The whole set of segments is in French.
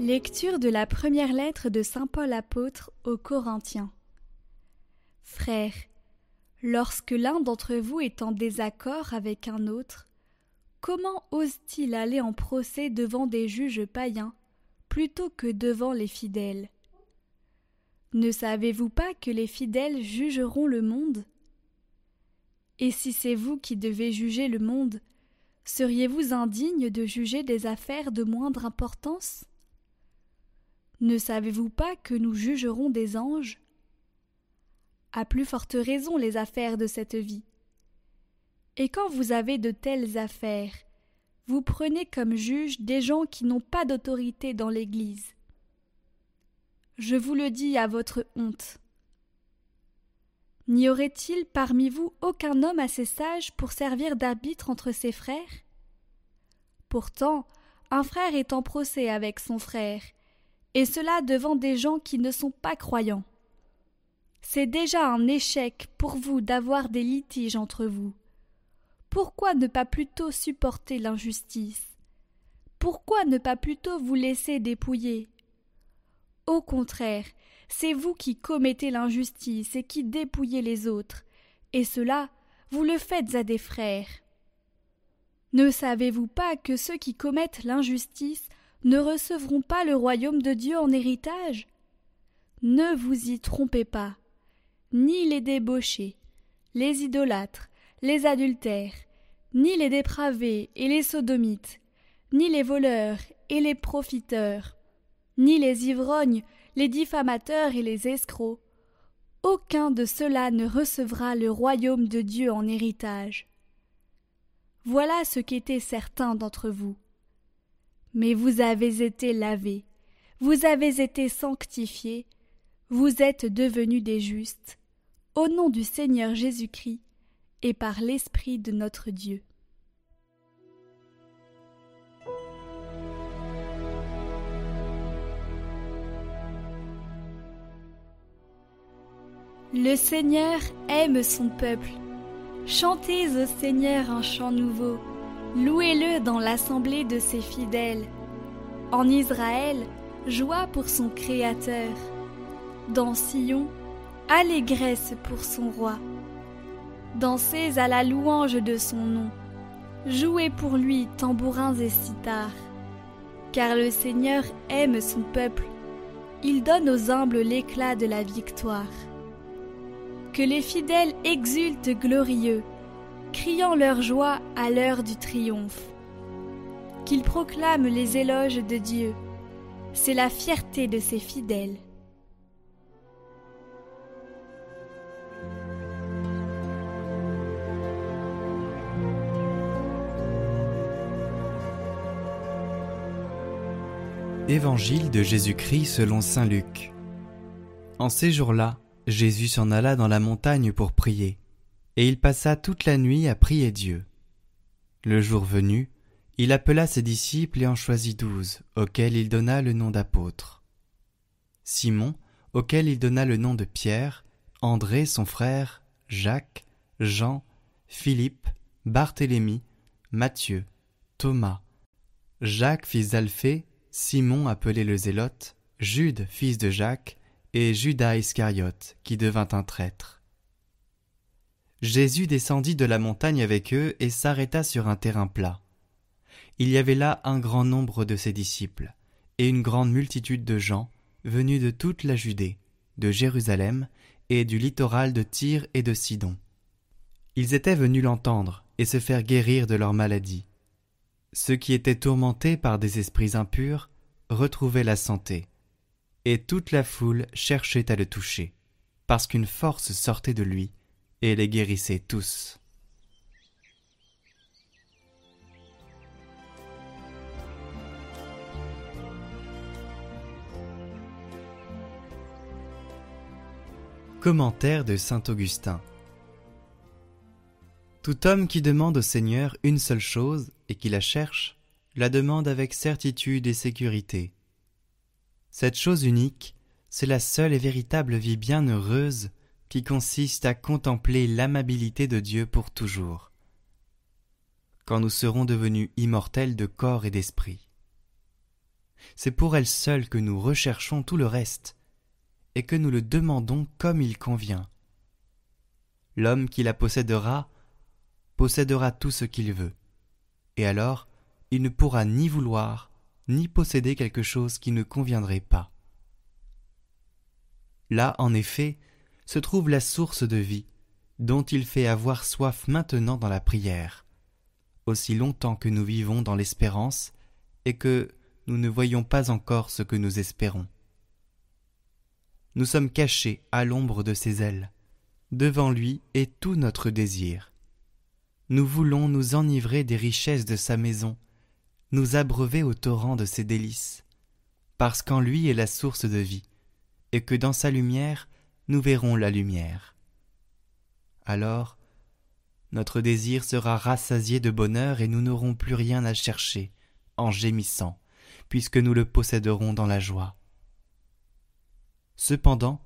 Lecture de la première lettre de Saint Paul apôtre aux Corinthiens. Frères, lorsque l'un d'entre vous est en désaccord avec un autre, comment ose-t-il aller en procès devant des juges païens plutôt que devant les fidèles? Ne savez-vous pas que les fidèles jugeront le monde? Et si c'est vous qui devez juger le monde, seriez-vous indigne de juger des affaires de moindre importance? Ne savez-vous pas que nous jugerons des anges? À plus forte raison les affaires de cette vie. Et quand vous avez de telles affaires, vous prenez comme juges des gens qui n'ont pas d'autorité dans l'Église. Je vous le dis à votre honte. N'y aurait-il parmi vous aucun homme assez sage pour servir d'arbitre entre ses frères? Pourtant, un frère est en procès avec son frère, et cela devant des gens qui ne sont pas croyants. C'est déjà un échec pour vous d'avoir des litiges entre vous. Pourquoi ne pas plutôt supporter l'injustice? Pourquoi ne pas plutôt vous laisser dépouiller? Au contraire, c'est vous qui commettez l'injustice et qui dépouillez les autres, et cela, vous le faites à des frères. Ne savez-vous pas que ceux qui commettent l'injustice ne recevront pas le royaume de Dieu en héritage Ne vous y trompez pas. Ni les débauchés, les idolâtres, les adultères, ni les dépravés et les sodomites, ni les voleurs et les profiteurs, ni les ivrognes, les diffamateurs et les escrocs, aucun de ceux-là ne recevra le royaume de Dieu en héritage. Voilà ce qu'étaient certains d'entre vous. Mais vous avez été lavés, vous avez été sanctifiés, vous êtes devenus des justes, au nom du Seigneur Jésus-Christ et par l'Esprit de notre Dieu. Le Seigneur aime son peuple. Chantez au Seigneur un chant nouveau. Louez-le dans l'assemblée de ses fidèles. En Israël, joie pour son Créateur. Dans Sion, allégresse pour son roi. Dansez à la louange de son nom. Jouez pour lui tambourins et cithars. Car le Seigneur aime son peuple. Il donne aux humbles l'éclat de la victoire. Que les fidèles exultent glorieux criant leur joie à l'heure du triomphe. Qu'ils proclament les éloges de Dieu, c'est la fierté de ses fidèles. Évangile de Jésus-Christ selon Saint Luc. En ces jours-là, Jésus s'en alla dans la montagne pour prier et il passa toute la nuit à prier Dieu. Le jour venu, il appela ses disciples et en choisit douze, auxquels il donna le nom d'apôtres. Simon, auquel il donna le nom de Pierre, André son frère, Jacques, Jean, Philippe, Barthélemy, Matthieu, Thomas, Jacques fils d'Alphée, Simon appelé le Zélote, Jude fils de Jacques, et Judas Iscariote, qui devint un traître. Jésus descendit de la montagne avec eux et s'arrêta sur un terrain plat. Il y avait là un grand nombre de ses disciples, et une grande multitude de gens, venus de toute la Judée, de Jérusalem et du littoral de Tyr et de Sidon. Ils étaient venus l'entendre et se faire guérir de leur maladie. Ceux qui étaient tourmentés par des esprits impurs retrouvaient la santé, et toute la foule cherchait à le toucher, parce qu'une force sortait de lui et les guérissez tous. Commentaire de Saint Augustin Tout homme qui demande au Seigneur une seule chose et qui la cherche, la demande avec certitude et sécurité. Cette chose unique, c'est la seule et véritable vie bienheureuse qui consiste à contempler l'amabilité de Dieu pour toujours, quand nous serons devenus immortels de corps et d'esprit. C'est pour elle seule que nous recherchons tout le reste, et que nous le demandons comme il convient. L'homme qui la possédera possédera tout ce qu'il veut, et alors il ne pourra ni vouloir, ni posséder quelque chose qui ne conviendrait pas. Là, en effet, se trouve la source de vie, dont il fait avoir soif maintenant dans la prière, aussi longtemps que nous vivons dans l'espérance, et que nous ne voyons pas encore ce que nous espérons. Nous sommes cachés à l'ombre de ses ailes. Devant lui est tout notre désir. Nous voulons nous enivrer des richesses de sa maison, nous abreuver au torrent de ses délices, parce qu'en lui est la source de vie, et que dans sa lumière nous verrons la lumière. Alors, notre désir sera rassasié de bonheur et nous n'aurons plus rien à chercher, en gémissant, puisque nous le posséderons dans la joie. Cependant,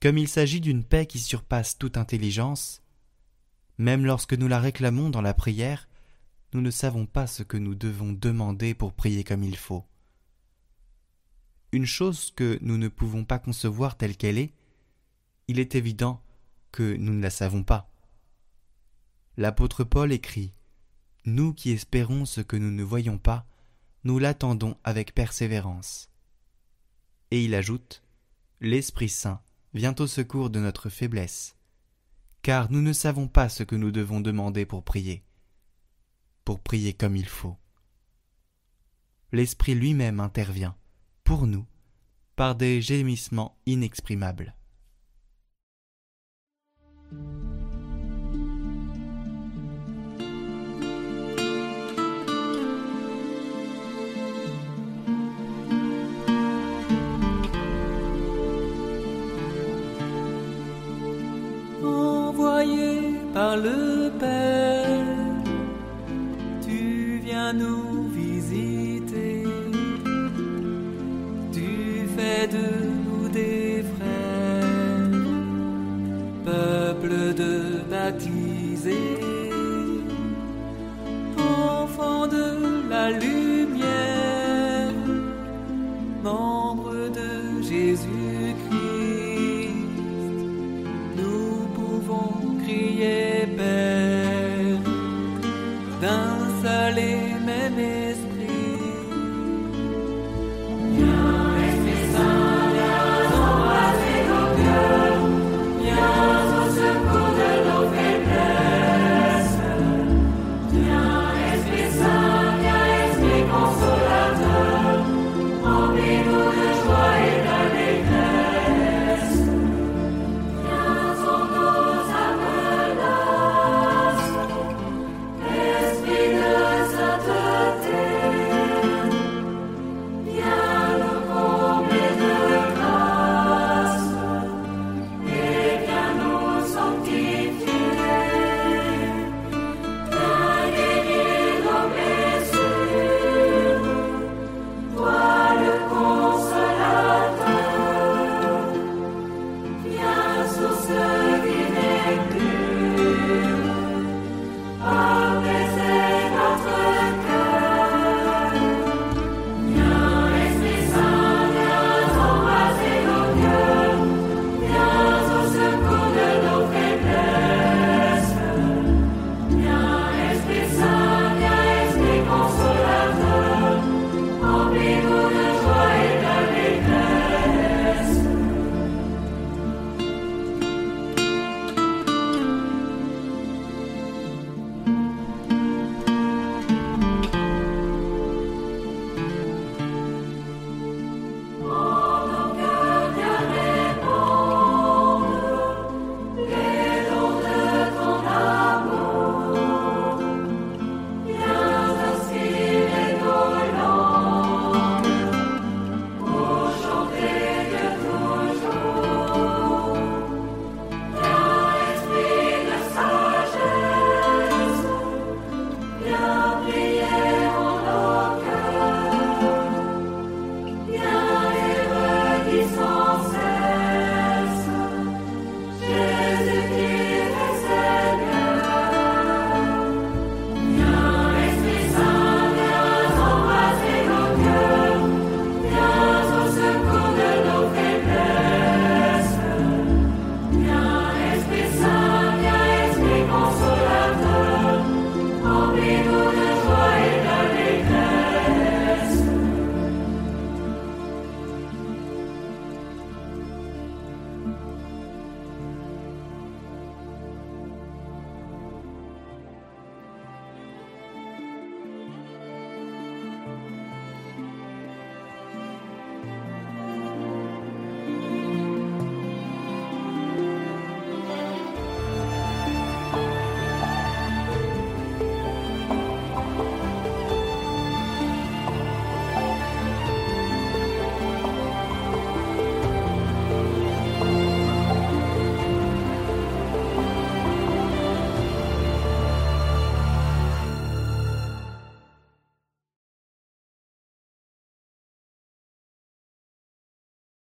comme il s'agit d'une paix qui surpasse toute intelligence, même lorsque nous la réclamons dans la prière, nous ne savons pas ce que nous devons demander pour prier comme il faut. Une chose que nous ne pouvons pas concevoir telle qu'elle est, il est évident que nous ne la savons pas. L'apôtre Paul écrit Nous qui espérons ce que nous ne voyons pas, nous l'attendons avec persévérance. Et il ajoute L'Esprit Saint vient au secours de notre faiblesse, car nous ne savons pas ce que nous devons demander pour prier, pour prier comme il faut. L'Esprit lui-même intervient, pour nous, par des gémissements inexprimables. Par le Père, tu viens nous visiter, tu fais de